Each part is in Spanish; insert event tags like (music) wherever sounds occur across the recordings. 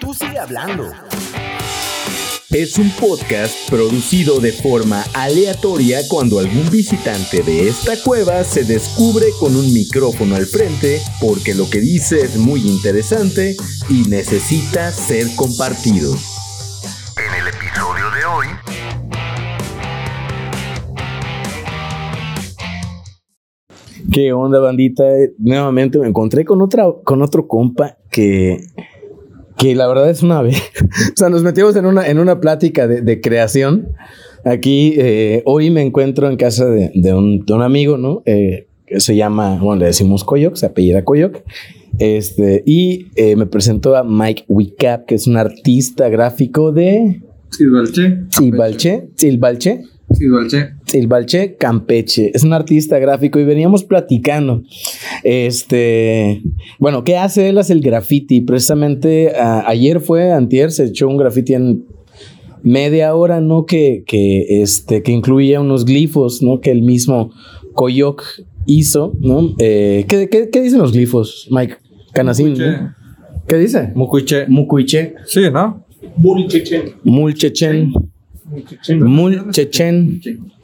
Tú sigue hablando. Es un podcast producido de forma aleatoria cuando algún visitante de esta cueva se descubre con un micrófono al frente porque lo que dice es muy interesante y necesita ser compartido. En el episodio de hoy. ¿Qué onda, bandita? Nuevamente me encontré con otra, con otro compa que, que la verdad es una vez. (laughs) o sea, nos metimos en una, en una plática de, de creación. Aquí, eh, hoy me encuentro en casa de, de, un, de un, amigo, ¿no? Eh, que se llama, bueno, le decimos Coyoc, se apellida Coyoc. Este, y eh, me presentó a Mike Wicap, que es un artista gráfico de. Silvalche. Silvalche. Silvalche. Silvalche. Silvalche Campeche. Es un artista gráfico y veníamos platicando. Este, bueno, ¿qué hace él? Hace el graffiti. Precisamente a, ayer fue, antier, se echó un graffiti en media hora, ¿no? Que, que, este, que incluía unos glifos, ¿no? Que el mismo Coyoc hizo, ¿no? Eh, ¿qué, qué, qué, dicen los glifos, Mike? Canacín. ¿no? ¿Qué dice? Mucuiche. Mucuiche. Sí, ¿no? Mulchechen. Mulchechen. Mulchechen.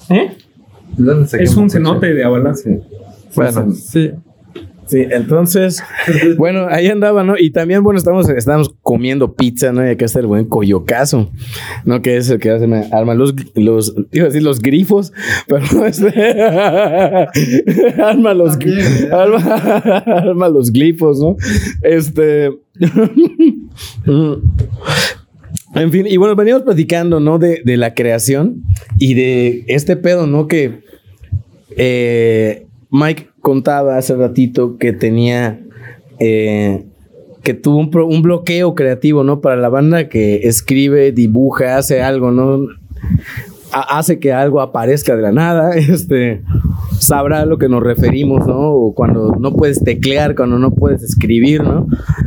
¿Eh? Es un cenote de Abalanza. Bueno, sí. Sí, entonces, (laughs) bueno, ahí andaba, ¿no? Y también, bueno, estamos, estamos comiendo pizza, ¿no? Y acá está el buen coyocazo, ¿no? Que es el que hace, arma los, los, iba a decir los grifos, (laughs) pero no es, (laughs) arma los, arma, arma los glifos, ¿no? Este, en fin, y bueno, veníamos platicando, ¿no? De, de, la creación y de este pedo, ¿no? Que eh, Mike contaba hace ratito que tenía, eh, que tuvo un, un, bloqueo creativo, ¿no? Para la banda que escribe, dibuja, hace algo, ¿no? hace que algo aparezca de la nada, (laughs) este, sabrá a lo que nos referimos, ¿no? O cuando no puedes teclear, cuando no puedes escribir, ¿no?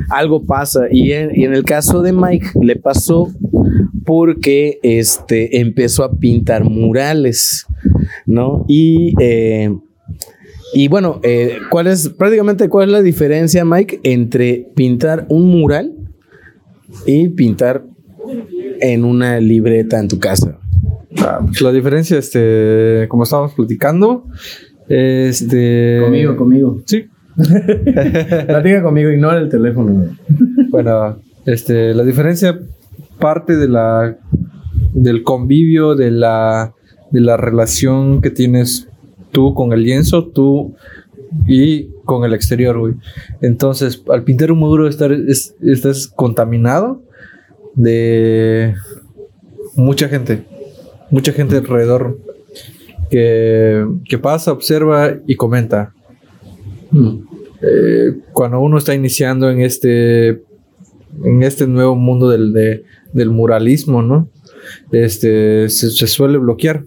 Algo pasa. Y en, el caso de Mike le pasó porque este, empezó a pintar murales, ¿no? Y, eh, y bueno, eh, ¿cuál es, prácticamente cuál es la diferencia, Mike, entre pintar un mural y pintar en una libreta en tu casa? Ah, pues la diferencia, este, como estábamos platicando, este. Conmigo, conmigo. Sí. (laughs) Platica conmigo, ignora el teléfono. bueno, este, la diferencia parte de la del convivio, de la de la relación que tienes tú con el lienzo, tú y con el exterior, güey. Entonces, al pintar un muro estar, es, estás contaminado de mucha gente mucha gente alrededor que, que pasa, observa y comenta. Hmm. Eh, cuando uno está iniciando en este, en este nuevo mundo del, de, del muralismo, ¿no? Este, se, se, suele bloquear.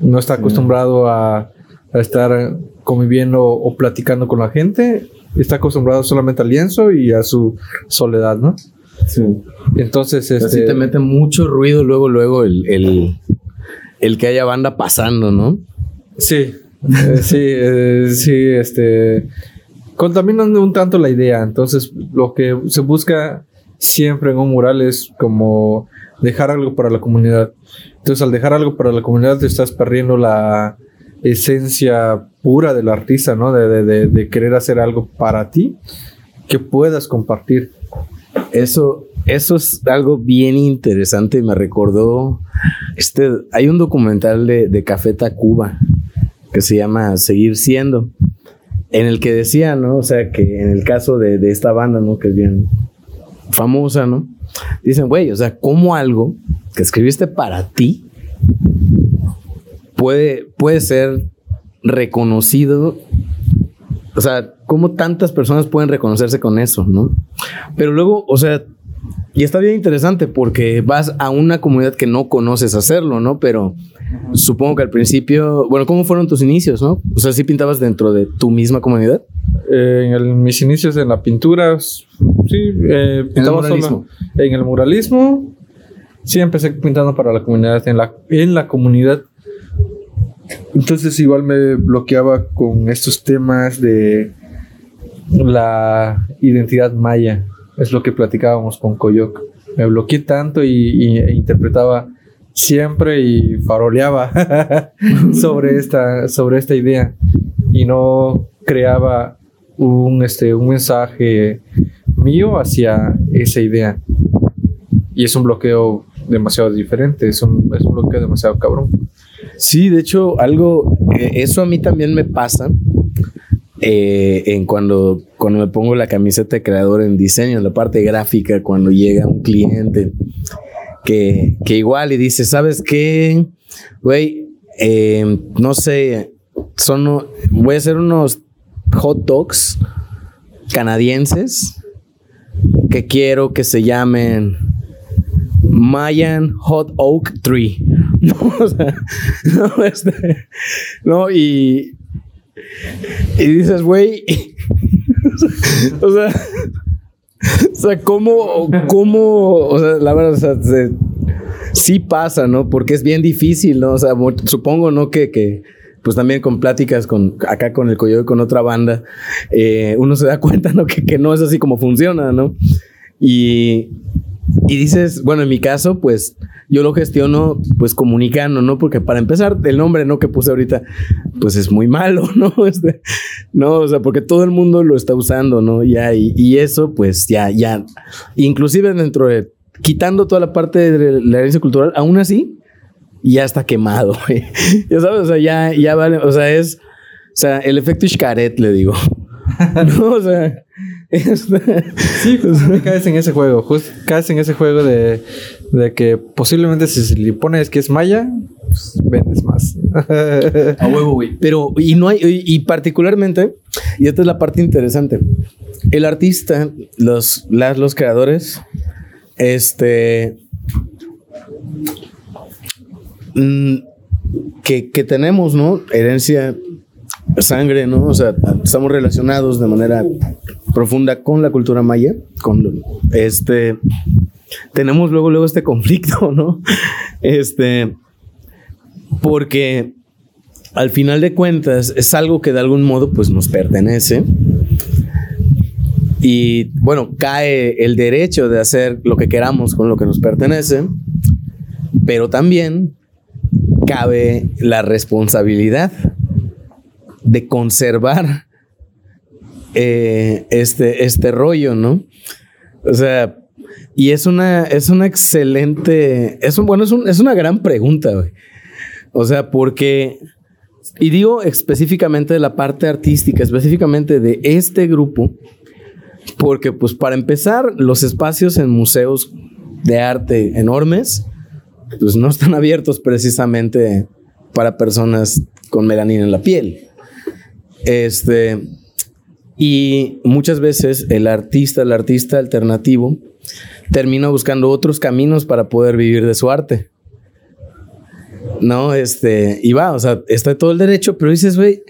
No está acostumbrado a, a estar conviviendo o platicando con la gente. Está acostumbrado solamente al lienzo y a su soledad, ¿no? Sí. Entonces, este. Así te mete mucho ruido luego, luego el, el, el que haya banda pasando, ¿no? Sí, eh, sí, eh, sí, este. Contaminan un tanto la idea. Entonces, lo que se busca siempre en un mural es como dejar algo para la comunidad. Entonces, al dejar algo para la comunidad, te estás perdiendo la esencia pura del artista, ¿no? De, de, de querer hacer algo para ti que puedas compartir. Eso, eso es algo bien interesante. Me recordó. Este, hay un documental de, de Café Tacuba que se llama Seguir siendo. En el que decía, ¿no? O sea, que en el caso de, de esta banda, ¿no? Que es bien famosa, ¿no? Dicen, güey, o sea, ¿cómo algo que escribiste para ti puede, puede ser reconocido o sea, cómo tantas personas pueden reconocerse con eso, ¿no? Pero luego, o sea, y está bien interesante porque vas a una comunidad que no conoces hacerlo, ¿no? Pero supongo que al principio, bueno, ¿cómo fueron tus inicios, no? O sea, ¿sí pintabas dentro de tu misma comunidad? Eh, en el, mis inicios en la pintura, sí, eh, pintaba ¿En el muralismo? Solo, en el muralismo. Sí, empecé pintando para la comunidad, en la, en la comunidad. Entonces igual me bloqueaba con estos temas de la identidad maya. Es lo que platicábamos con Coyoc. Me bloqueé tanto y, e interpretaba siempre y faroleaba (laughs) sobre, esta, sobre esta idea y no creaba un, este, un mensaje mío hacia esa idea. Y es un bloqueo demasiado diferente, es un, es un bloqueo demasiado cabrón. Sí, de hecho, algo, eh, eso a mí también me pasa eh, en cuando, cuando me pongo la camiseta de creador en diseño, en la parte gráfica, cuando llega un cliente que, igual y dice, ¿sabes qué? Güey, eh, no sé, son, voy a hacer unos hot dogs canadienses que quiero que se llamen Mayan Hot Oak Tree. (laughs) (laughs) No, este, no, y, y dices, güey, (laughs) o sea, o sea, ¿cómo, cómo, o sea, la verdad, o sea, sí pasa, ¿no? Porque es bien difícil, ¿no? O sea, supongo, ¿no? Que, que pues también con pláticas con acá con el Coyote, con otra banda, eh, uno se da (laughs) cuenta, ¿no? Que, que no es así como funciona, ¿no? Y, y dices, bueno, en mi caso, pues yo lo gestiono pues comunicando, ¿no? Porque para empezar, el nombre, ¿no? Que puse ahorita, pues es muy malo, (laughs) ¿no? Este, no, o sea, porque todo el mundo lo está usando, ¿no? Ya, y, y eso, pues ya, ya, inclusive dentro de, quitando toda la parte de la herencia cultural, aún así, ya está quemado, (laughs) güey. Ya sabes, o sea, ya, ya vale, o sea, es, o sea, el efecto Ishkaret, le digo. (laughs) no, o sea, sí, pues, caes en ese juego. caes en ese juego de, de que posiblemente si le pones que es maya, pues, vendes más. (laughs) A huevo, güey. Pero, y no hay, y, particularmente, y esta es la parte interesante. El artista, los, las, los creadores, este. Mm, que, que tenemos, ¿no? Herencia sangre, ¿no? O sea, estamos relacionados de manera profunda con la cultura maya, con este tenemos luego luego este conflicto, (laughs) ¿no? Este porque al final de cuentas es algo que de algún modo pues nos pertenece. Y bueno, cae el derecho de hacer lo que queramos con lo que nos pertenece, pero también cabe la responsabilidad de conservar eh, este, este rollo, ¿no? O sea, y es una, es una excelente, es un, bueno, es, es una gran pregunta, güey. O sea, porque, y digo específicamente de la parte artística, específicamente de este grupo, porque pues para empezar, los espacios en museos de arte enormes, pues no están abiertos precisamente para personas con melanina en la piel. Este, y muchas veces el artista, el artista alternativo, termina buscando otros caminos para poder vivir de su arte. No, este, y va, o sea, está todo el derecho, pero dices, güey,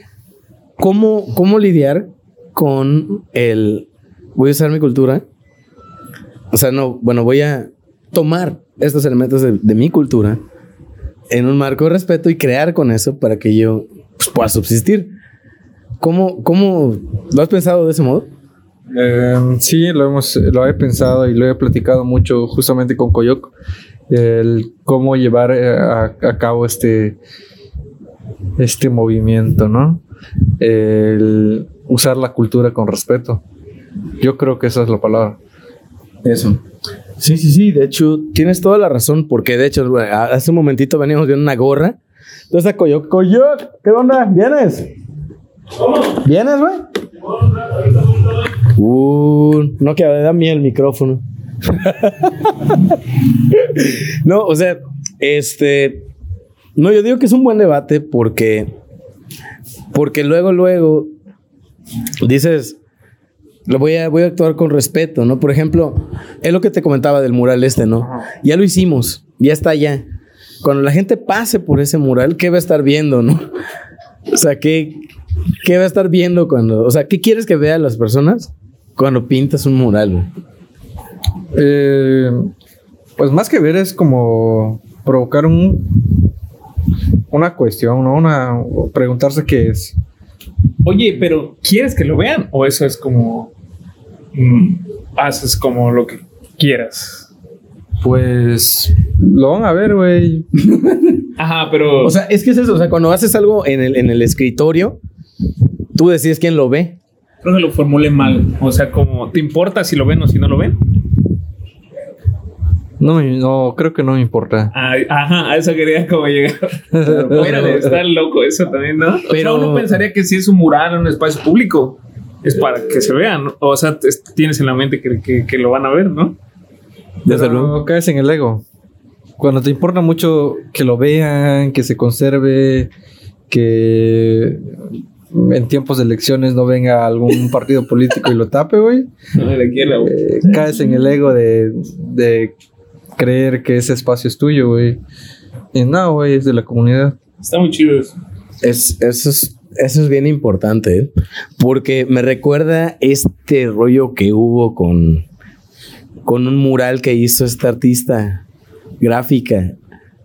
¿cómo, ¿cómo lidiar con el, voy a usar mi cultura? O sea, no, bueno, voy a tomar estos elementos de, mi cultura en un marco de respeto y crear con eso para que yo pues, pueda subsistir. ¿Cómo, cómo lo has pensado de ese modo? Em, sí, lo, hemos, lo he pensado y lo he platicado mucho justamente con Coyoc. El cómo llevar eh, a, cabo este, este movimiento, ¿no? El usar la cultura con respeto. Yo creo que esa es la palabra. Eso. Sí, sí, sí. De hecho, tienes toda la razón, porque de hecho, hace un momentito veníamos viendo una gorra. Entonces, Coyoc, Coyoc, ¿qué onda? ¿Vienes? ¿Vienes, güey? Uh, no, que da miedo el micrófono. (laughs) no, o sea, este. No, yo digo que es un buen debate porque. Porque luego, luego. Dices. Lo voy a, voy a actuar con respeto, ¿no? Por ejemplo, es lo que te comentaba del mural este, ¿no? Ya lo hicimos, ya está allá. Cuando la gente pase por ese mural, ¿qué va a estar viendo, no? (laughs) O sea, ¿qué, ¿Qué va a estar viendo cuando, o sea, qué quieres que vean las personas cuando pintas un mural? Eh, pues más que ver es como provocar un una cuestión, ¿no? Una preguntarse qué es. Oye, pero ¿quieres que lo vean? ¿O eso es como... Mm, haces como lo que quieras? Pues lo van a ver, güey. (laughs) Ajá, pero. O sea, es que es eso. O sea, cuando haces algo en el, en el escritorio, tú decides quién lo ve. Creo que lo formule mal. O sea, como, ¿te importa si lo ven o si no lo ven? No, no, creo que no me importa. Ay, ajá, a eso quería como llegar. (laughs) Pero está loco eso también, ¿no? Pero uno pensaría que si es un mural en un espacio público, es para que se vean. ¿no? O sea, tienes en la mente que, que- que lo van a ver, ¿no? Desde luego. Pero caes en el ego. Cuando te importa mucho que lo vean, que se conserve, que en tiempos de elecciones no venga algún (laughs) partido político y lo tape, güey. No, eh, caes en el ego de, de creer que ese espacio es tuyo, güey. Y no, güey, es de la comunidad. Está muy chido eso. Es, eso, es, eso es bien importante, ¿eh? porque me recuerda este rollo que hubo con, con un mural que hizo esta artista gráfica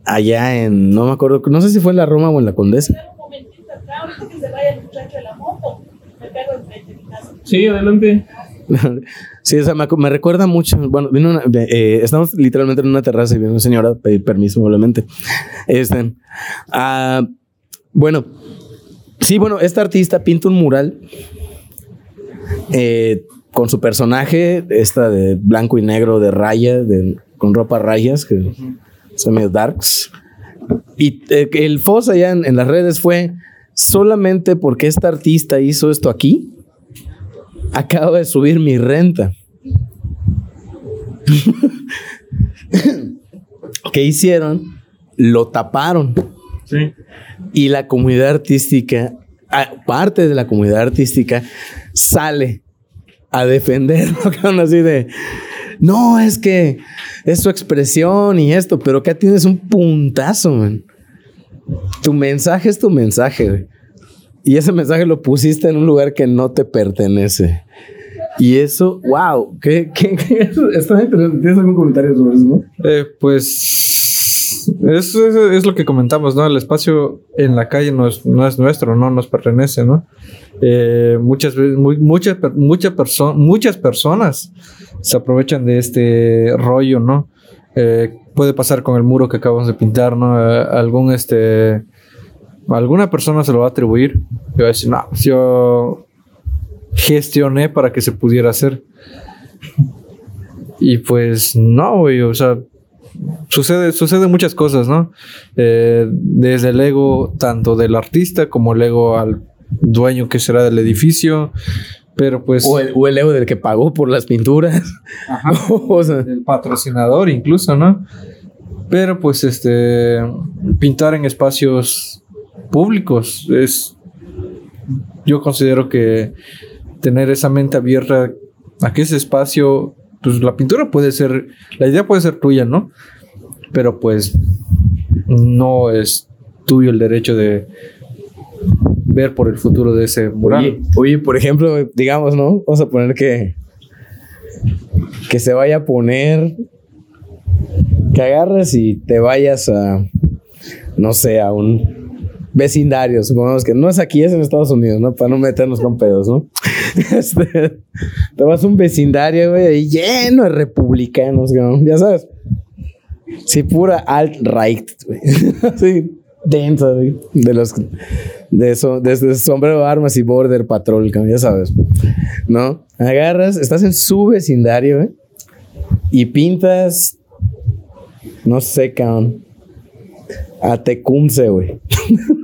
allá en, no me acuerdo, no sé si fue en la Roma o en la Condesa. un momentito acá, ahorita que se vaya el muchacho de la moto, me pego enfrente de mi casa. Sí, adelante. (laughs) Sí, o sea, me, recuerda mucho. Bueno, vino una- eh, estamos literalmente en una terraza y vino una señora a pedir permiso, obviamente. Este, ah, bueno, sí, bueno, esta artista pinta un mural eh, con su personaje, esta de blanco y negro, de raya, de, con ropa rayas, que son medio darks. Y eh, el FOS allá en, en las redes fue solamente porque esta artista hizo esto aquí acabo de subir mi renta. (laughs) ¿Qué hicieron? Lo taparon. Sí. Y la comunidad artística, parte de la comunidad artística, sale a defenderlo. (laughs) así de, no, es que es su expresión y esto, pero acá tienes un puntazo, man. Tu mensaje es tu mensaje, güey. Y ese mensaje lo pusiste en un lugar que no te pertenece. Y eso, wow, ¿qué, qué, qué- interesante. ¿Tienes algún comentario sobre eso? Eh, pues es, es lo que comentamos, ¿no? El espacio en la calle no es, no es nuestro, no nos pertenece, ¿no? Eh, muchas muy- muchas, muchas, perso- muchas personas se aprovechan de este rollo, ¿no? Eh, puede pasar con el muro que acabamos de pintar, ¿no? Eh, algún, este, alguna persona se lo va a atribuir y va a decir, no, yo gestioné para que se pudiera hacer. Y pues no, güey, o sea, sucede, sucede muchas cosas, ¿no? Eh, desde el ego tanto del artista como el ego al dueño que será del edificio, pero pues O el, o el ego del que pagó por las pinturas. (laughs) o sea, del patrocinador incluso, ¿no? Pero pues este pintar en espacios públicos es yo considero que tener esa mente abierta a que ese espacio pues la pintura puede ser la idea puede ser tuya, ¿no? Pero pues no es tuyo el derecho de ver por el futuro de ese mural. oye, por ejemplo, digamos, ¿no? Vamos a poner que que se vaya a poner que agarres y te vayas a no sé, a un vecindario, supongamos que no es aquí, es en Estados Unidos, ¿no? Para no meternos con pedos, ¿no? (laughs) Este, te vas a un vecindario, güey, ahí lleno de republicanos, güey, ya sabes. Sí, pura alt-right, güey. (laughs) Sí, densa, güey. De los. De eso, desde sombrero armas y border patrol, cabrón, ya sabes. ¿No? Agarras, estás en su vecindario, güey. Y pintas. No sé, cabrón. A Tecumse, güey.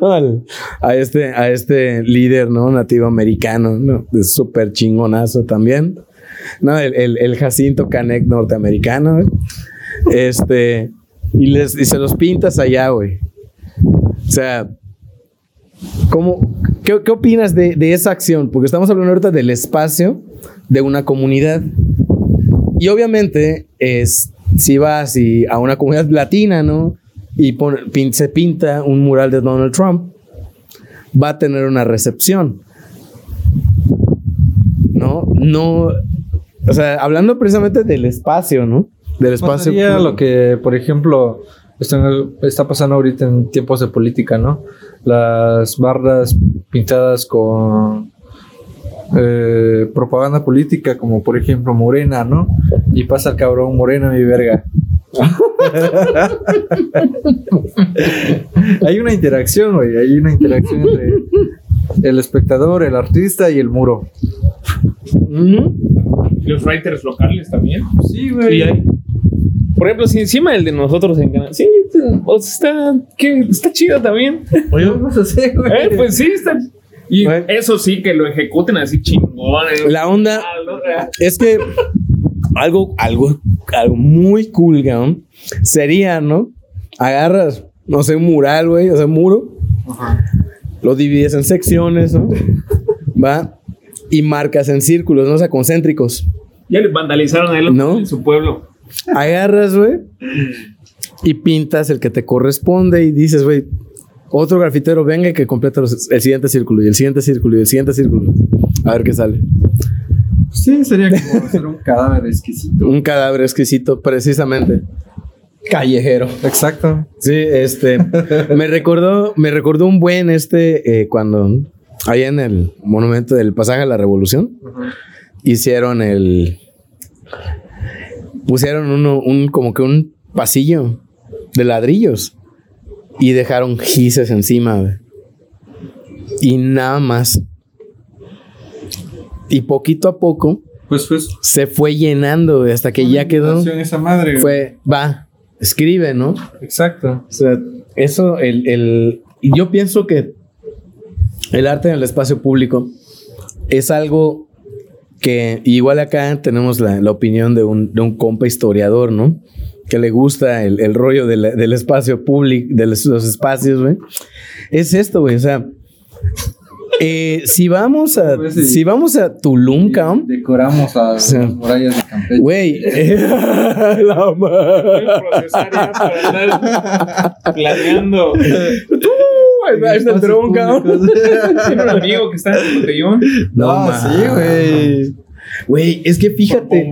(laughs) A este, a este líder, ¿no? Nativo americano, ¿no? Súper chingonazo también. No, el, el, el Jacinto Canek norteamericano, güey. Este, y, les, y se los pintas allá, güey. O sea, ¿cómo, qué, qué opinas de, de esa acción? Porque estamos hablando ahorita del espacio de una comunidad. Y obviamente es, si vas y a una comunidad latina, ¿no? Y pon- pin- se pinta un mural de Donald Trump, va a tener una recepción. ¿No? No. O sea, hablando precisamente del espacio, ¿no? Del espacio. Pasaría lo que, por ejemplo, está, está pasando ahorita en tiempos de política, ¿no? Las bardas pintadas con eh, propaganda política, como por ejemplo Morena, ¿no? Y pasa el cabrón Morena, mi verga. (laughs) hay una interacción, güey. Hay una interacción entre el espectador, el artista y el muro. Los writers locales también. Sí, Sí, hay. Por ejemplo, si encima el de nosotros en Canadá. Sí, o sea, está, ¿qué? está chido también. Oye, (laughs) vamos a hacer, güey. Eh, pues sí, está. Y eso sí, que lo ejecuten así chingones. La onda Ah, es que algo, algo, algo muy cool, cabrón, sería, ¿no? Agarras, no sé, un mural, güey, o sea, un muro, lo divides en secciones, ¿no? Va, y marcas en círculos, ¿no? O sea, concéntricos. Ya le vandalizaron a él No. en su pueblo. Agarras, güey, y pintas el que te corresponde y dices, güey, otro grafitero venga y que complete los- el siguiente círculo y el siguiente círculo y el siguiente círculo. A ver qué sale. Sí, sería como (laughs) hacer un cadáver exquisito. Un cadáver exquisito, precisamente. Callejero. Exacto. Sí, este. me recordó, me recordó un buen este eh, cuando allá en el monumento del pasaje a la revolución hicieron el. Pusieron uno, un, como que un pasillo de ladrillos y dejaron gises encima. Y nada más. Y poquito a poco Pues pues. se fue llenando hasta que ya quedó. Esa madre. Fue, va, escribe, ¿no? Exacto. O sea, eso, el, el- yo pienso que el arte en el espacio público es algo que igual acá tenemos la, la opinión de un, de un compa historiador, ¿no? Que le gusta el, el rollo de la- del espacio público, de los, los espacios, güey. Es esto, güey. O sea, eh, si vamos a, Pues sí. si vamos a Tulum, cabrón, Decoramos a las murallas de Campeche. güey. (laughs) la madre. procesar ya para andar planeando. Ahí está el dron, cabrón. Tiene un amigo que está en el botellón. No, ma. sí, güey. Güey, es que fíjate.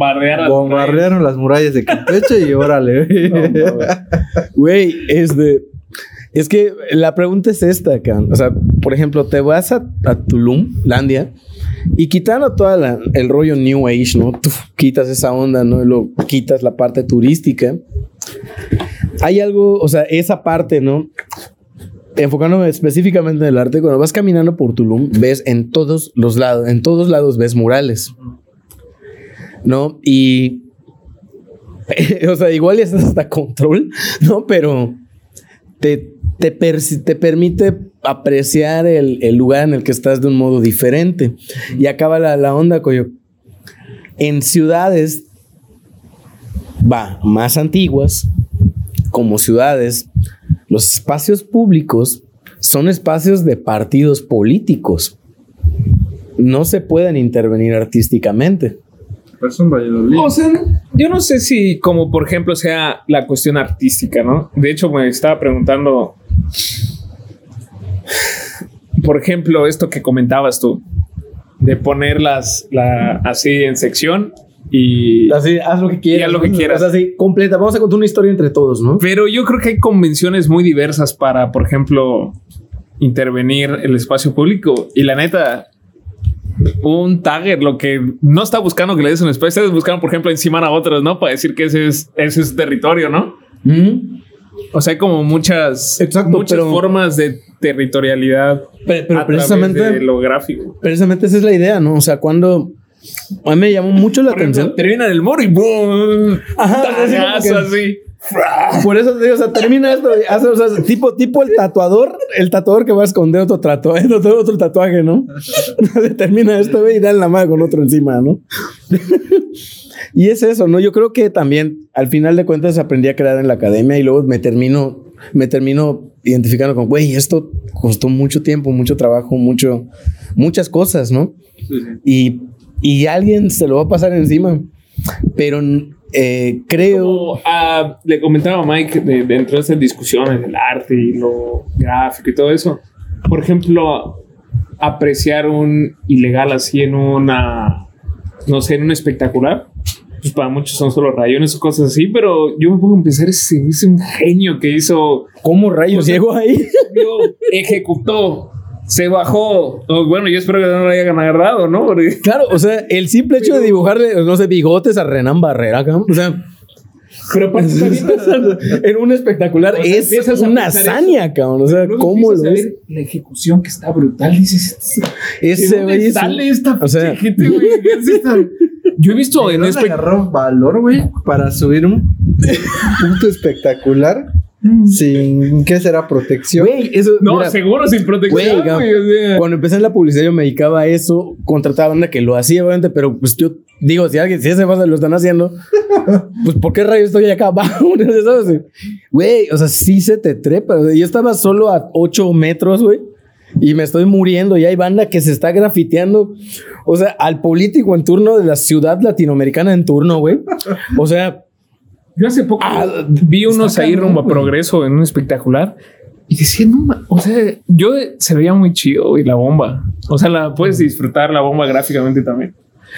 Bombardearon las murallas de Campeche y órale. güey. Güey, es de. Es que la pregunta es esta, cabrón. O sea, por ejemplo, te vas a, a Tulum, Landia, y quitando todo el rollo New Age, ¿no? Quitas esa onda, ¿no? Y lo quitas la parte turística. Hay algo, o sea, esa parte, ¿no? Enfocándome específicamente en el arte, cuando vas caminando por Tulum, ves en todos los lados, en todos lados ves murales. ¿No? Y. (laughs) o sea, igual es hasta control, ¿no? Pero te, te, te permite apreciar el, el lugar en el que estás de un modo diferente. Y acaba la, la onda, coño. En ciudades, va, más antiguas, como ciudades, los espacios públicos son espacios de partidos políticos. No se pueden intervenir artísticamente. Es un Valladolid. O sea, yo no sé si como por ejemplo sea la cuestión artística, ¿no? De hecho, me estaba preguntando, por ejemplo, esto que comentabas tú, de ponerlas la, así en sección y... Así, haz lo que quieras. Haz lo que quieras. O sea, así, completa. Vamos a contar una historia entre todos, ¿no? Pero yo creo que hay convenciones muy diversas para, por ejemplo, intervenir el espacio público. Y la neta, un tagger lo que no está buscando que le des un espacio, está buscando, por ejemplo, encima a otros, ¿no? Para decir que ese es, ese es territorio, ¿no? O sea, hay como muchas, Exacto, muchas pero- formas de territorialidad. Pero, pero a través precisamente, de lo gráfico. precisamente esa es la idea, ¿no? O sea, cuando a mí me llamó mucho la Por ejemplo, atención. termina el y ¡boom! Ajá, así (laughs) Por eso te digo, o sea, termina esto, hace, o sea, tipo, tipo el tatuador, el tatuador que va a esconder otro tatuaje, (laughs) otro, otro tatuaje, ¿no? (laughs) termina esto, güey, y dan la mano con otro encima, ¿no? y es eso, ¿no? Yo creo que también, al final de cuentas, aprendí a crear en la academia y luego me termino, me termino identificando con, güey, esto costó mucho tiempo, mucho trabajo, mucho, muchas cosas, ¿no? Y, y alguien se lo va a pasar encima. Pero eh, creo. Como, ah, le comentaba a Mike de- dentro de estas discusiones del arte y lo gráfico y todo eso. Por ejemplo, apreciar un ilegal así en una, no sé, en un espectacular. Pues para muchos son solo rayones o cosas así, pero yo me a pensar, ese es un genio que hizo, ¿Cómo rayos llegó ahí? ejecutó se bajó. Oh, bueno, yo espero que no lo hayan agarrado, ¿no? Porque- (laughs) Claro, o sea, el simple hecho de dibujarle, no sé, bigotes a Renan Barrera, cabrón, o sea, Pero también (laughs) en un espectacular O sea, es una hazaña, cabrón. O sea, luego ¿cómo lo ves? La ejecución que está brutal, dices. ¿De Ese güey sale esta o sea- pinche gente, güey? ¿Qué es esta? Yo he visto en ¿No este. agarró valor, güey, para subir un (laughs) punto espectacular sin qué será protección. Güey, eso. No, mira, seguro sin protección, Güey, güey. cabrón, o sea. Cuando empecé en la publicidad, yo me dedicaba a eso, contrataba banda que lo hacía, obviamente, pero pues yo digo, si alguien, si ese pasa lo están haciendo, (laughs) pues ¿por qué rayos estoy acá abajo? (laughs) ¿Sabes? Güey, o sea, sí se te trepa. o sea, yo estaba solo a 8 metros, güey. Y me estoy muriendo y hay banda que se está grafiteando. O sea, al político en turno de la ciudad latinoamericana en turno, güey. O sea, Yo hace poco Ah, vi unos ahí rumbo a progreso en un espectacular y decía, no, o sea, yo se veía muy chido, güey, la bomba. O sea, la puedes disfrutar la bomba gráficamente también.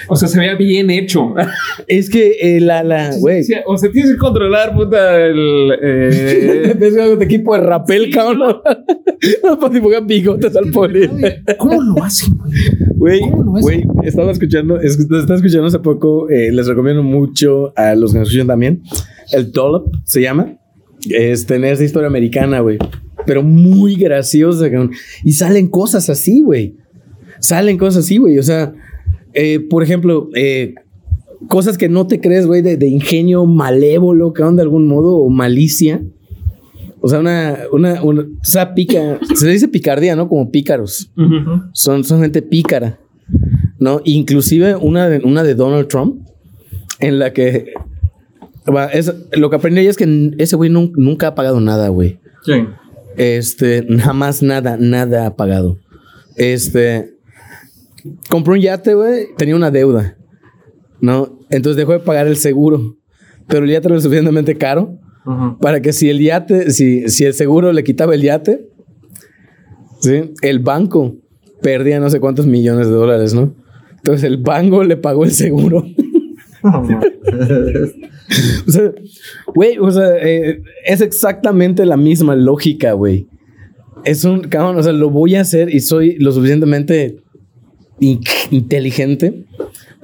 O sea, se veía bien hecho. (laughs) es que eh, la, la, güey. o sea, tienes que controlar, puta, el. eh, (laughs) de equipo de rapel, cabrón. (laughs) No para dibujar bigotes al poli. ¿Cómo lo hacen, güey? Güey, estaba escuchando, es- estaba escuchando hace poco, eh, les recomiendo mucho a los que nos escuchan también. El Dollop se llama. Es tener esa historia americana, güey. Pero muy graciosa. Y salen cosas así, güey. Salen cosas así, güey. O sea, eh, por ejemplo, eh, cosas que no te crees, güey, de, de ingenio malévolo, cabrón, de algún modo, o malicia. O sea, una, una, una, o sea, pica, se le dice picardía, ¿no? Como pícaros son, son gente pícara, ¿no? Inclusive una de, una de Donald Trump, en la que... va, es- lo que aprendí es que ese güey nun- nunca ha pagado nada, güey. Este, jamás nada, nada ha pagado. Este, compró un yate, güey, tenía una deuda, ¿no? Entonces dejó de pagar el seguro, pero el yate era lo suficientemente caro para que si el yate, si, si el seguro le quitaba el yate, ¿sí? el banco perdía no sé cuántos millones de dólares, ¿no? Entonces el banco le pagó el seguro. (laughs) (laughs) o sea, güey, o sea, eh, es exactamente la misma lógica, güey. Es un, cabrón, o sea, lo voy a hacer y soy lo suficientemente in- inteligente.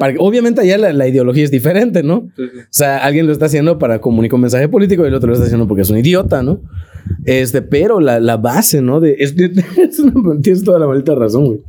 Para obviamente allá la, la ideología es diferente, ¿no? O sea, alguien lo está haciendo para comunicar un mensaje político y el otro lo está haciendo porque es un idiota, ¿no? Este, pero la, la base, ¿no? De, es, (laughs) es una- tienes toda la maldita razón, güey.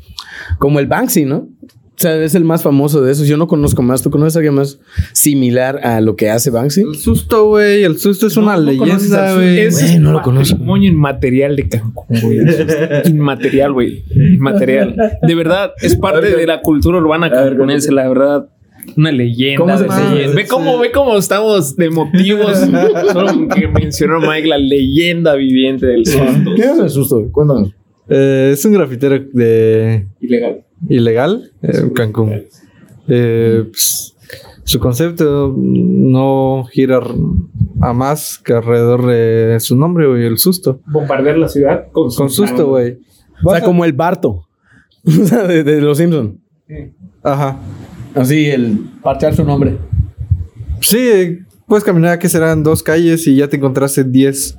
Como el Banksy, ¿no? O sea, es el más famoso de esos. Yo no conozco más. ¿Tú conoces a alguien más similar a lo que hace Banksy? El susto, güey. El susto es una No, leyenda, güey. Es no lo conozco. patrimonio inmaterial de Cancún, güey. (laughs) Inmaterial, güey. Inmaterial. De verdad, es parte de la cultura urbana cancunense, la verdad. Una leyenda. ¿Cómo se de llama? leyenda. Ve cómo, ve cómo estamos de motivos. (laughs) Solo que mencionó Mike la leyenda viviente del susto. ¿Qué es el susto? güey? Cuéntanos. Eh, es un grafitero de Ilegal. Ilegal eh, en Cancún. Eh, pues, su concepto no gira a más que alrededor de su nombre, güey, el susto. Bombardear la ciudad con, Con susto, güey. O sea, como el Barto. (laughs) De, de los Simpsons. Ajá. Así, el parchar su nombre. Sí, puedes caminar que serán dos calles y ya te encontraste 10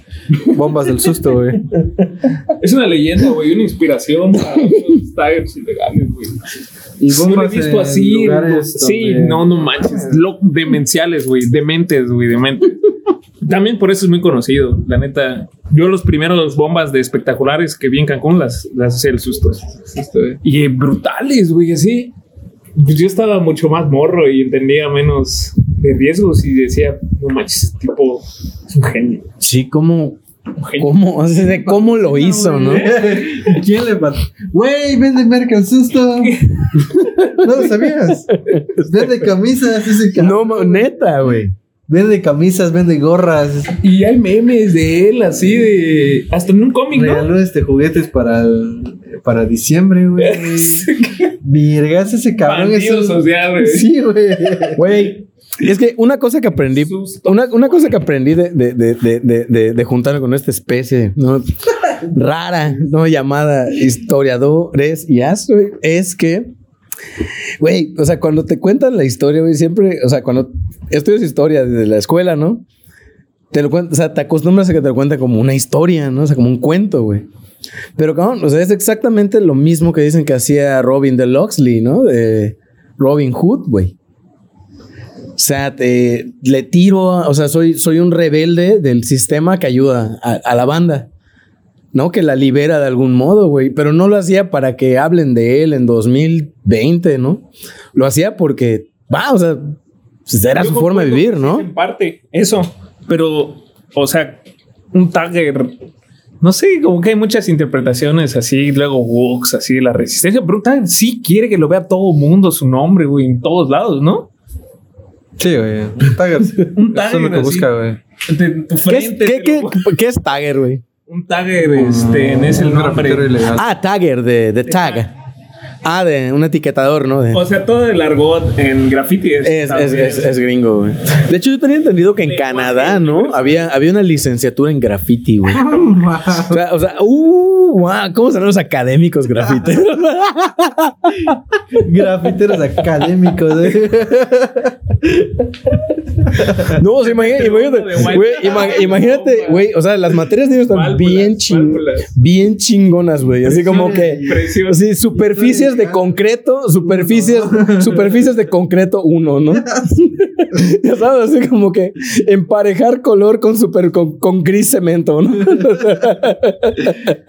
bombas del susto, güey. (laughs) Es una leyenda, güey, una inspiración para los taggers ilegales, güey. Y Yo lo he visto así. lugares Sí, donde- no, no manches. Lo, demenciales, güey. Dementes, güey, dementes. También por eso es muy conocido. La neta, yo los primeros bombas de espectaculares que vi en Cancún las, las hacía el susto. Y eh, brutales, güey, así. Pues yo estaba mucho más morro y entendía menos de riesgos y decía, no manches, tipo es un genio. Sí, genio. ¿Cómo? O sea, de cómo lo hizo, ¿no? (laughs) ¿Quién le mató? Güey, vende merca el susto. (laughs) no lo sabías. Vende camisas, ese cabrón. No, neta, güey. Vende camisas, vende gorras. Y hay memes de él así de... Hasta en un cómic, ¿no? Regaló este juguetes para el- para diciembre, güey. (laughs) Virgas, ese cabrón es Bandido un- social, güey. Sí, güey. Güey, es que una cosa que aprendí, una, una cosa que aprendí de, de, de, de, juntarme con esta especie, ¿no? (laughs) Rara, ¿no? Llamada historiadores y as, güey, es que, güey, o sea, cuando te cuentan la historia, güey, siempre, o sea, cuando estudias historia desde la escuela, ¿no? Te lo cuentan, o sea, te acostumbras a que te lo cuenten como una historia, ¿no? O sea, como un cuento, güey. Pero, cabrón, o sea, es exactamente lo mismo que dicen que hacía Robin de Loxley, ¿no? De Robin Hood, güey. O sea, te, le tiro, o sea, soy, soy un rebelde del sistema que ayuda a, a la banda. ¿no? Que la libera de algún modo, güey. Pero no lo hacía para que hablen de él en 2020, ¿no? Lo hacía porque, va, o sea, pues era Yo su forma de vivir, ¿no? En parte, eso. Pero, o sea, un tagger. No sé, como que hay muchas interpretaciones así, luego walks, así de la resistencia. Pero un sí quiere que lo vea todo mundo, su nombre, güey, en todos lados, ¿no? Sí, güey. Un tagger. (laughs) Un Eso es lo tagger que así. busca, güey. De tu ¿Qué es, frente. qué- te lo- qué- qué es Tagger, güey? Un tagger, este, es el nombre. ilegal. Ah, Tagger, de, de tag. Ah, de un etiquetador, ¿no? De- O sea, todo el argot en graffiti es. Es, es, es, es gringo, güey. De hecho, yo tenía entendido que en Canadá, ¿no? Había, había una licenciatura en graffiti, güey. O sea, o sea, uh, wow, ¿cómo serán los académicos grafiteros? (laughs) Grafiteros académicos, güey. No, o sea, imagínate, imagínate, güey, ima- imagínate, güey, o sea, las materias deben estar Válvulas, bien ching, bien chingonas, güey, así como que, sí, superficies de concreto, superficies, superficies de concreto uno, ¿no? (laughs) Ya sabes, así como que emparejar color con super, con, con gris cemento, ¿no?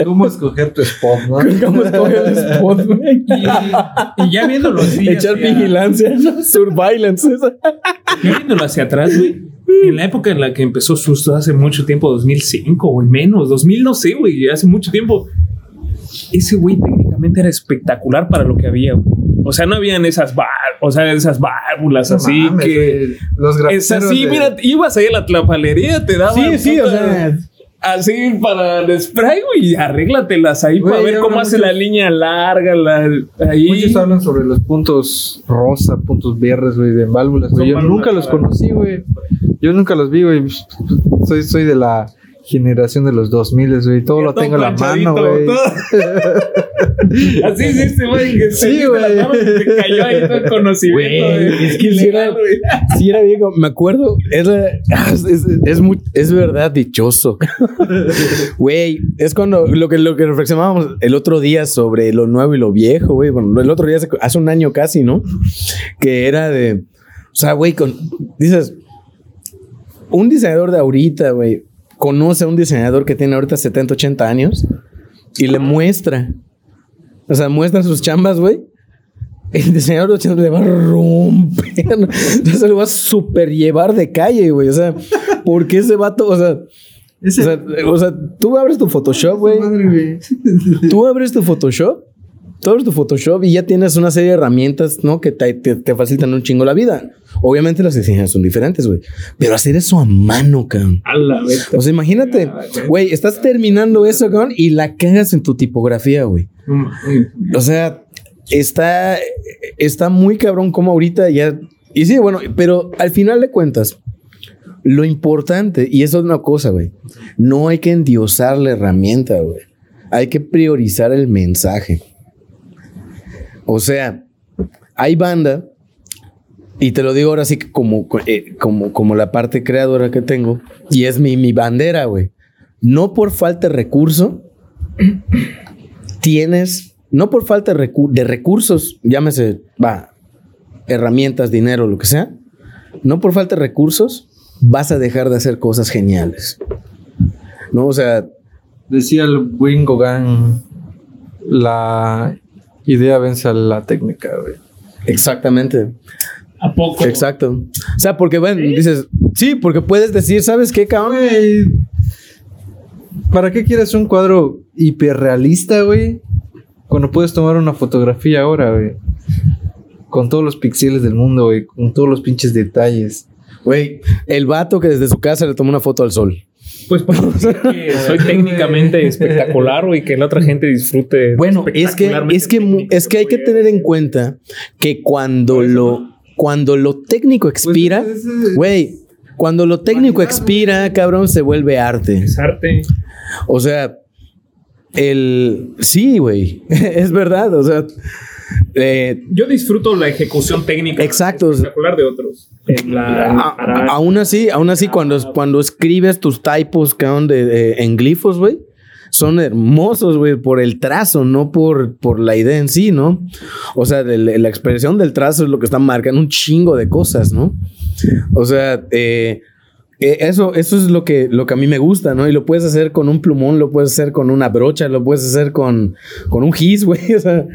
¿Cómo escoger tu spot, no? ¿Cómo escoger el spot, güey? Y ya viéndolo así. Echar hacia- vigilancia, surveillance. Ya viéndolo hacia atrás, güey. En la época en la que empezó Susto hace mucho tiempo, 2005, güey, menos, 2000, no sé, güey, hace mucho tiempo. Ese güey técnicamente era espectacular para lo que había, güey. O sea, no habían esas bar, o sea, esas válvulas No así mames, que. Los es así, de- mira, ibas ahí a la tlapalería, te daban Sí, sí, o sea, así para el spray, güey, y arréglatelas ahí Güey, para ver cómo hace mucho- la línea larga, la ahí. Muchos hablan sobre los puntos rosa, puntos verdes, güey, de válvulas, güey. Yo válvulas nunca los conocí, güey. Yo nunca los vi, güey. Soy, soy de la generación de los 2000, güey. Todo lo tengo en la mano, güey. (laughs) Así es este güey Sí, se güey. te cayó ahí todo el conocimiento. Güey, güey. es que sí Ilegal, era- viejo. Me acuerdo. Es, es, es muy- es verdad dichoso. (laughs) Güey, es cuando lo que, lo que reflexionábamos el otro día sobre lo nuevo y lo viejo, güey. Bueno, el otro día, hace, hace un año casi, ¿no? Que era de. O sea, güey, con, dices. Un diseñador de ahorita, güey, conoce a un diseñador que tiene ahorita 70, 80 años y le muestra. O sea, muestra sus chambas, güey. El diseñador de 80 le va a romper. (laughs) Entonces lo va a super llevar de calle, güey. O sea, porque ese vato, o sea, o sea, o sea, tú abres tu Photoshop, güey. (laughs) Tú abres tu Photoshop. Tú abres tu Photoshop y ya tienes una serie de herramientas, ¿no? Que te, te- te facilitan un chingo la vida. Obviamente las diseñas son diferentes, güey. Pero hacer eso a mano, cabrón. A la vez. O sea, imagínate, güey, estás terminando eso, cabrón, y la cagas en tu tipografía, güey. O sea, está, está muy cabrón como ahorita ya. Y sí, bueno, pero al final de cuentas, lo importante, y eso es una cosa, güey, no hay que endiosar la herramienta, güey. Hay que priorizar el mensaje. O sea, hay banda, y te lo digo ahora sí que como, eh, como, como la parte creadora que tengo, y es mi, mi bandera, güey. No por falta de recurso, tienes, no por falta de, recu- de recursos, llámese, va, herramientas, dinero, lo que sea, no por falta de recursos, vas a dejar de hacer cosas geniales. No, o sea, Decía el buen Gauguin, la idea vence a la técnica, güey. exactamente. ¿A poco? Exacto. O sea, porque, bueno, dices, sí, porque puedes decir, ¿sabes qué, cabrón? ¿para qué quieres un cuadro hiperrealista, güey? Cuando puedes tomar una fotografía ahora, güey. Con todos los píxeles del mundo, güey. Con todos los pinches detalles. Güey, el vato que desde su casa le tomó una foto al sol. Pues para (laughs) decir que soy técnicamente espectacular, güey, que la otra gente disfrute. Bueno, es que, es que, es que hay que tener en cuenta que cuando lo, cuando lo técnico expira, Pues, ese- güey, cuando lo técnico expira, cabrón, se vuelve arte. Es arte. O sea, el, sí, güey, (laughs) es verdad. O sea, eh, Yo disfruto la ejecución técnica Exacto. espectacular de otros. La, a- aún así, aún así, cuando, cuando escribes tus typos, cabrón, de, de- en glifos, güey, son hermosos, güey, por el trazo, no por, por la idea en sí, ¿no? O sea, la expresión del trazo es lo que está marcando un chingo de cosas, ¿no? O sea, eh, eh, eso, eso es lo que, lo que a mí me gusta, ¿no? Y lo puedes hacer con un plumón, lo puedes hacer con una brocha, lo puedes hacer con, con un gis, (laughs) güey. O sea,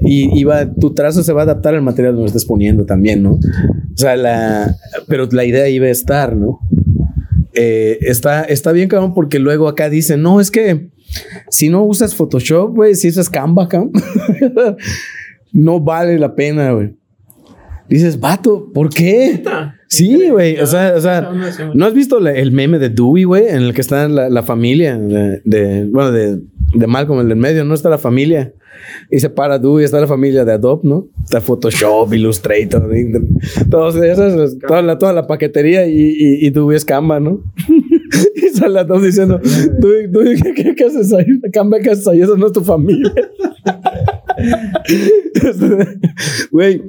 y, va, tu trazo se va a adaptar al material lo estés poniendo también, ¿no? O sea, la, pero la idea iba a estar, ¿no? Eh, está, está bien, cabrón, porque luego acá dicen, no, es que si no usas Photoshop, güey, si usas Canva, cabrón, (laughs) no vale la pena, güey. Dices, vato, ¿por qué? Sí, güey. O sea, o sea, ¿no has visto el meme de Dewey, güey? En el que está la, la familia de, de- bueno, de, de Malcolm, el del medio, ¿no? Está la familia. Y se para Dewey, está la familia de Adobe, ¿no? Está Photoshop, (laughs) Illustrator, y- todos esos, toda la, toda la paquetería y, y, y Dewey es Canva, ¿no? (laughs) y sale Adobe diciendo, Dewey, Dewey, ¿qué, haces ahí? Canva, ¿qué haces ahí? Eso no es tu familia. (laughs) Güey,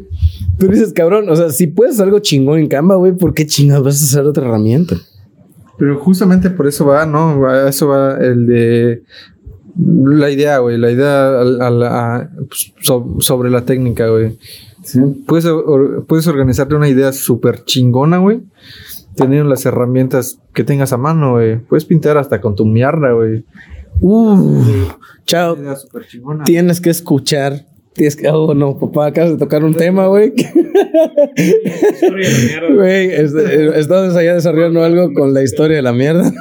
tú dices, cabrón, o sea, si puedes hacer algo chingón en Canva, güey, ¿por qué chingados vas a usar otra herramienta? Pero justamente por eso va, ¿no? Eso va el de la idea, güey. La idea a- pues, so- sobre la técnica, güey. Puedes, or- puedes organizarte una idea súper chingona, güey. Teniendo las herramientas que tengas a mano, güey. Puedes pintar hasta con tu mierda, güey. Uh, chao, tienes que escuchar. Tienes que, oh no, papá, acabas de tocar un tema, güey. (laughs) Güey, estamos allá desarrollando algo con la historia de la mierda.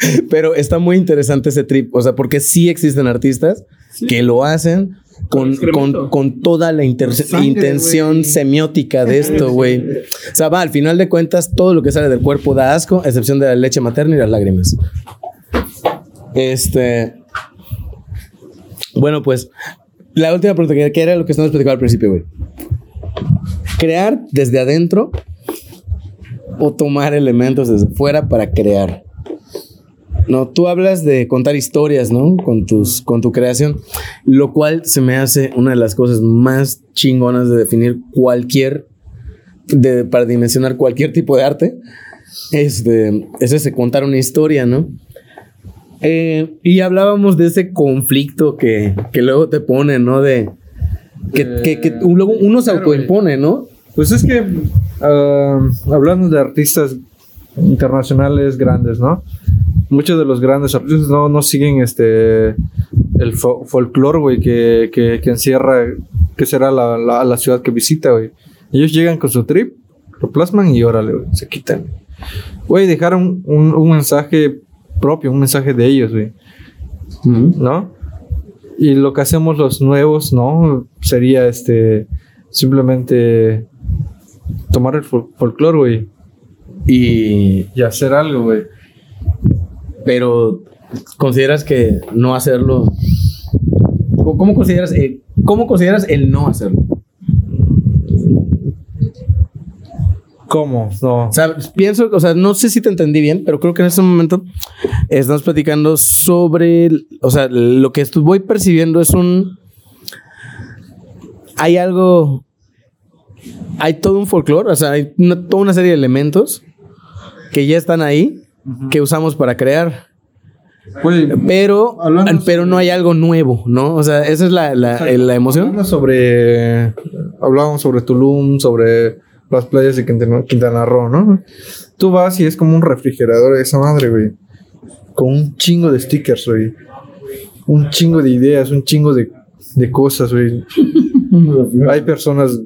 (laughs) Pero está muy interesante ese trip, o sea, porque sí existen artistas que lo hacen con, con, con toda la Sangre, intención semiótica de esto, güey. O sea, va, al final de cuentas, todo lo que sale del cuerpo da asco, a excepción de la leche materna y las lágrimas. Este. Bueno, pues, la última pregunta que era lo que estamos platicando al principio, güey. Crear desde adentro o tomar elementos desde fuera para crear. No, tú hablas de contar historias, ¿no? Con tus, con tu creación, lo cual se me hace una de las cosas más chingonas de definir cualquier, de, para dimensionar cualquier tipo de arte. Este, es ese contar una historia, ¿no? Eh, y hablábamos de ese conflicto que, que luego te pone, ¿no? De que, que- que luego uno se autoimpone, ¿no? Pues es que ah, hablando de artistas internacionales grandes, ¿no? Muchos de los grandes artistas no, no siguen este el fo- folclore, güey, que, que, que encierra, que será la, la, la ciudad que visita, güey. Ellos llegan con su trip, lo plasman y órale, güey, se quitan. Güey, dejaron un, un mensaje propio, un mensaje de ellos, güey. ¿no? Y lo que hacemos los nuevos, ¿no? Sería este simplemente tomar el fol- folclore, güey, Y, y hacer algo, güey. Pero consideras que no hacerlo. ¿Cómo consideras, eh, cómo consideras el no hacerlo? ¿Cómo? No. O sea, pienso, o sea, no sé si te entendí bien, pero creo que en este momento estamos platicando sobre, o sea, lo que voy percibiendo es un, hay algo, hay todo un folclore, o sea, hay una- toda una serie de elementos que ya están ahí, que usamos para crear, Güey, pero, pero no hay algo nuevo, ¿no? O sea, esa es la, la, la emoción. Hablando sobre. Hablábamos sobre Tulum, sobre las playas de Quintana, Quintana Roo, ¿no? Tú vas y es como un refrigerador de esa madre, güey. Con un chingo de stickers, güey. Un chingo de ideas, un chingo de, de cosas, güey. (laughs) Hay personas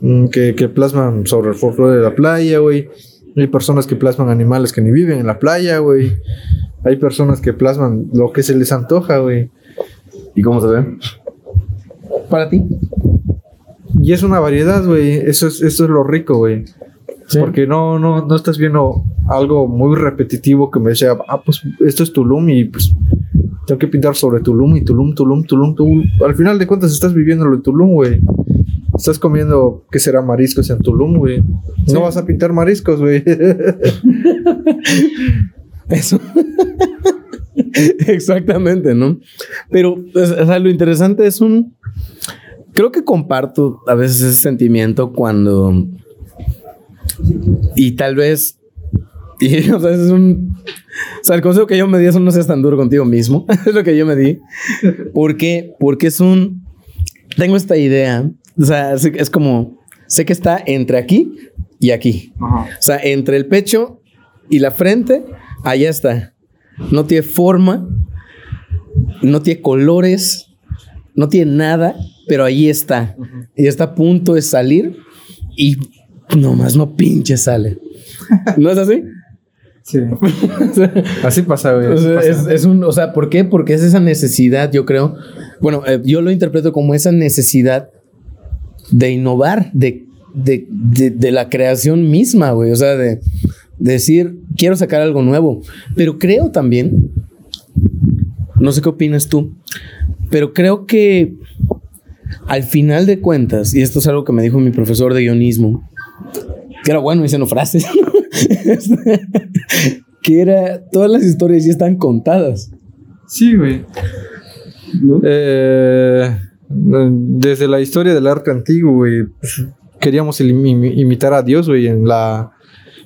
mm, que, que plasman sobre el folclore de la playa, güey. Hay personas que plasman animales que ni viven en la playa, güey. Hay personas que plasman lo que se les antoja, güey. ¿Y cómo se ve? Para ti. Y es una variedad, güey. Eso es, eso es lo rico, güey. Porque no, no, no estás viendo algo muy repetitivo que me decía, ah, pues esto es Tulum y pues tengo que pintar sobre Tulum y Tulum, Tulum, Tulum, Tulum. Al final de cuentas estás viviéndolo en Tulum, güey. Estás comiendo, ¿qué será? Mariscos en Tulum, güey. No vas a pintar mariscos, güey. (laughs) Eso. (laughs) Exactamente, ¿no? Pero, pues, o sea, lo interesante es un. Creo que comparto a veces ese sentimiento cuando. Y tal vez. (laughs) Y, o sea, es un. O sea, el consejo que yo me di es no seas tan duro contigo mismo. es lo que yo me di. ¿Por qué? Porque es un. Tengo esta idea. O sea, es, como. Sé que está entre aquí y aquí. Ajá. O sea, entre el pecho y la frente, allá está. No tiene forma, no tiene colores, no tiene nada, pero ahí está. Y está a punto de salir y nomás no pinche sale. (laughs) ¿No es así? Sí. (laughs) Así pasa, güey. O sea, pasa. es, es un, o sea, ¿por qué? Porque es esa necesidad, yo creo. Bueno, eh, yo lo interpreto como esa necesidad de innovar, de, de, de- de la creación misma, güey. O sea, de, de decir, quiero sacar algo nuevo. Pero creo también, no sé qué opinas tú, pero creo que al final de cuentas, y esto es algo que me dijo mi profesor de guionismo, que era bueno diciendo frases, (laughs) que era, todas las historias ya están contadas. Sí, güey. Eh, desde la historia del arte antiguo, pues, queríamos im- im- imitar a Dios, en la,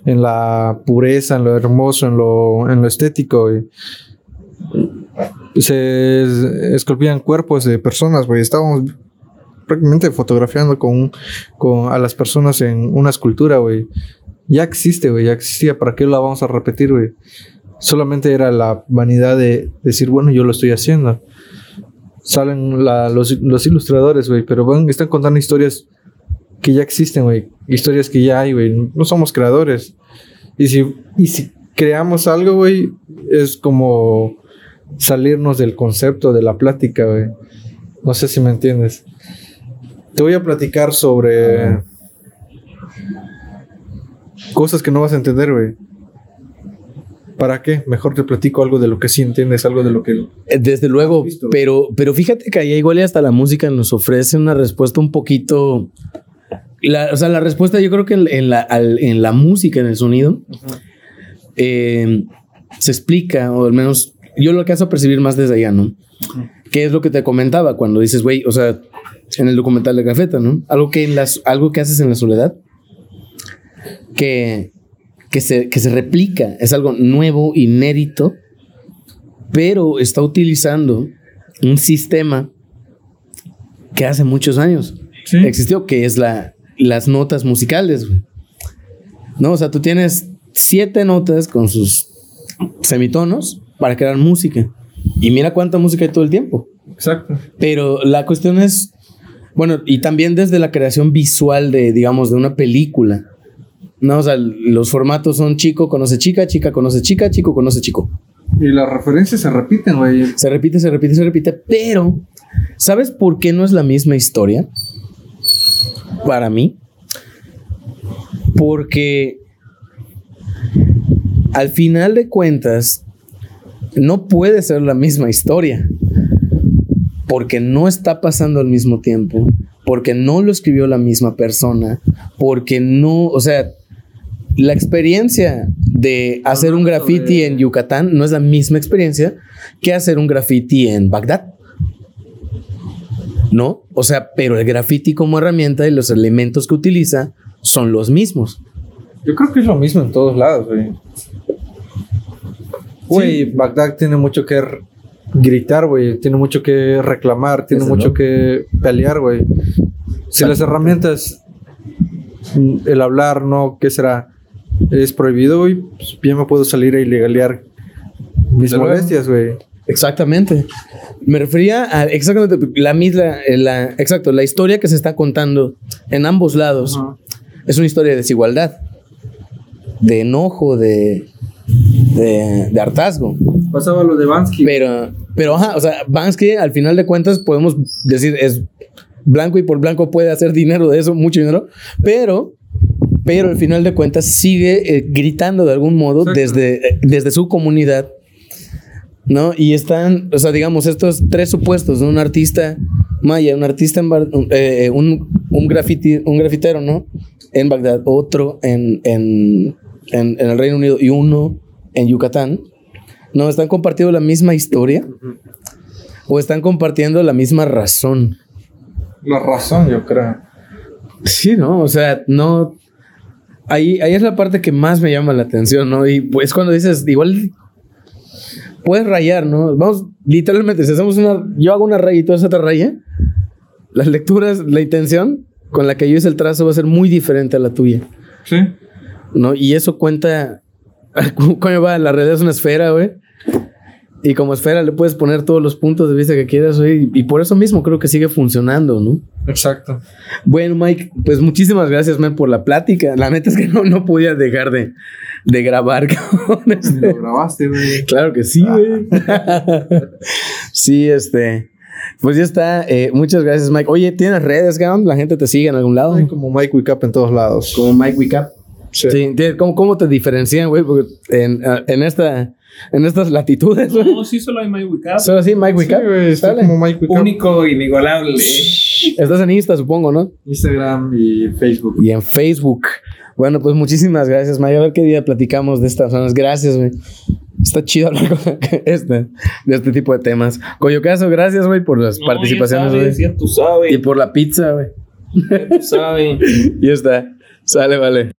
en la pureza, en lo hermoso, en lo, en lo estético. Se es- esculpían cuerpos de personas. Estábamos prácticamente fotografiando con, con a las personas en una escultura, güey. Ya existe, ya existía. ¿Para qué la vamos a repetir, güey? Solamente era la vanidad de decir, bueno, yo lo estoy haciendo. Salen la- los, los ilustradores, güey, pero van, están contando historias que ya existen, güey. Historias que ya hay, güey. No somos creadores. Y si, y si creamos algo, güey, es como salirnos del concepto de la plática, güey. No sé si me entiendes. Te voy a platicar sobre cosas que no vas a entender, güey. ¿Para qué? Mejor te platico algo de lo que sí entiendes, algo de lo que... Eh, Desde luego, pero, pero fíjate que ahí igual y hasta la música nos ofrece una respuesta un poquito. La, o sea, la respuesta yo creo que en, en la, al- en la música, en el sonido, eh, se explica, o al menos yo lo alcanzo a percibir más desde allá, ¿no? ¿Qué es lo que te comentaba cuando dices, güey, o sea, en el documental de Cafeta, ¿no? Algo que, en las, algo que haces en la soledad, que, que, se, que se replica, es algo nuevo, inédito, pero está utilizando un sistema que hace muchos años Sí. existió, que es la, las notas musicales. güey. No, o sea, tú tienes siete notas con sus semitonos para crear música. Y mira cuánta música hay todo el tiempo. Exacto. Pero la cuestión es, bueno, y también desde la creación visual de, digamos, de una película. No, o sea, los formatos son chico conoce chica, chica conoce chica, chico conoce chico. Y las referencias se repiten, güey. Se repite, se repite, se repite, pero ¿sabes por qué no es la misma historia? Para mí. Porque al final de cuentas no puede ser la misma historia. Porque no está pasando al mismo tiempo. Porque no lo escribió la misma persona. Porque no, o sea, la experiencia de hacer un graffiti en Yucatán no es la misma experiencia que hacer un graffiti en Bagdad. ¿No? O sea, pero el graffiti como herramienta y los elementos que utiliza son los mismos. Yo creo que es lo mismo en todos lados, güey. Güey, Bagdad tiene mucho que gritar, güey. Tiene mucho que reclamar, tiene mucho que pelear, güey. Si las herramientas, mm, el hablar, no, ¿qué será? Es prohibido, güey. Pues bien me puedo salir a ilegalear mis luego. molestias, güey. Exactamente. Me refería a exactamente la misma, la, exacto, la historia que se está contando en ambos lados es una historia de desigualdad, de enojo, de, de, de hartazgo. Pasaba lo de Bansky. Pero, pero, ajá, o sea, Bansky, al final de cuentas, podemos decir, es blanco y por blanco puede hacer dinero de eso, mucho dinero, pero, pero al final de cuentas sigue eh, gritando de algún modo Exacto. desde, eh, desde su comunidad, ¿no? Y están, o sea, digamos, estos tres supuestos, ¿no? Un artista maya, un artista en Bar- eh, un, un, graffiti, un grafitero, ¿no? En Bagdad, otro en, en, en, en el Reino Unido y uno en Yucatán. No, están compartiendo la misma historia o están compartiendo la misma razón. La razón, yo creo. Sí, ¿no? O sea, no. Ahí, ahí es la parte que más me llama la atención, ¿no? Y pues cuando dices, igual puedes rayar, ¿no? Vamos, literalmente, si hacemos una, yo hago una raya y tú haces otra raya, las lecturas, la intención con la que yo hice el trazo va a ser muy diferente a la tuya, Sí. ¿no? Y eso cuenta, (laughs) ¿cómo va? La realidad es una esfera, güey. Y como esfera le puedes poner todos los puntos de vista que quieras, güey. Y por eso mismo creo que sigue funcionando, ¿no? Exacto. Bueno, Mike, pues muchísimas gracias, man, por la plática. La neta es que no, no podía dejar de, de grabar, (laughs) Este, lo grabaste, güey. Claro que sí, güey. (laughs) sí, este. Pues ya está. Eh, muchas gracias, Mike. Oye, ¿tienes redes, cabrón? ¿La gente te sigue en algún lado? Hay como Mike Wickup en todos lados. Como Mike Wickup. Sí. Sí. ¿tiene- ¿Cómo, ¿Cómo te diferencian, güey? Porque en, ah, en, esta, en estas latitudes, güey. No, sí, solo hay My Wicap. Solo así, Mike Wickup. Sí, güey, estoy Sale. como Mike Wickup. Único, inigualable. Estás en Insta, supongo, ¿no? Instagram y Facebook. Y en Facebook. Bueno, pues muchísimas gracias, Mike. A ver qué día platicamos de estas zonas. Gracias, güey. Está chido hablar con este, de este tipo de temas. Coyo Caso, gracias, güey, por las No, participaciones, ya güey. sabes, ya tú sabes. Y por la pizza, güey. Ya tú sabes. (laughs) Y está. Sale, vale.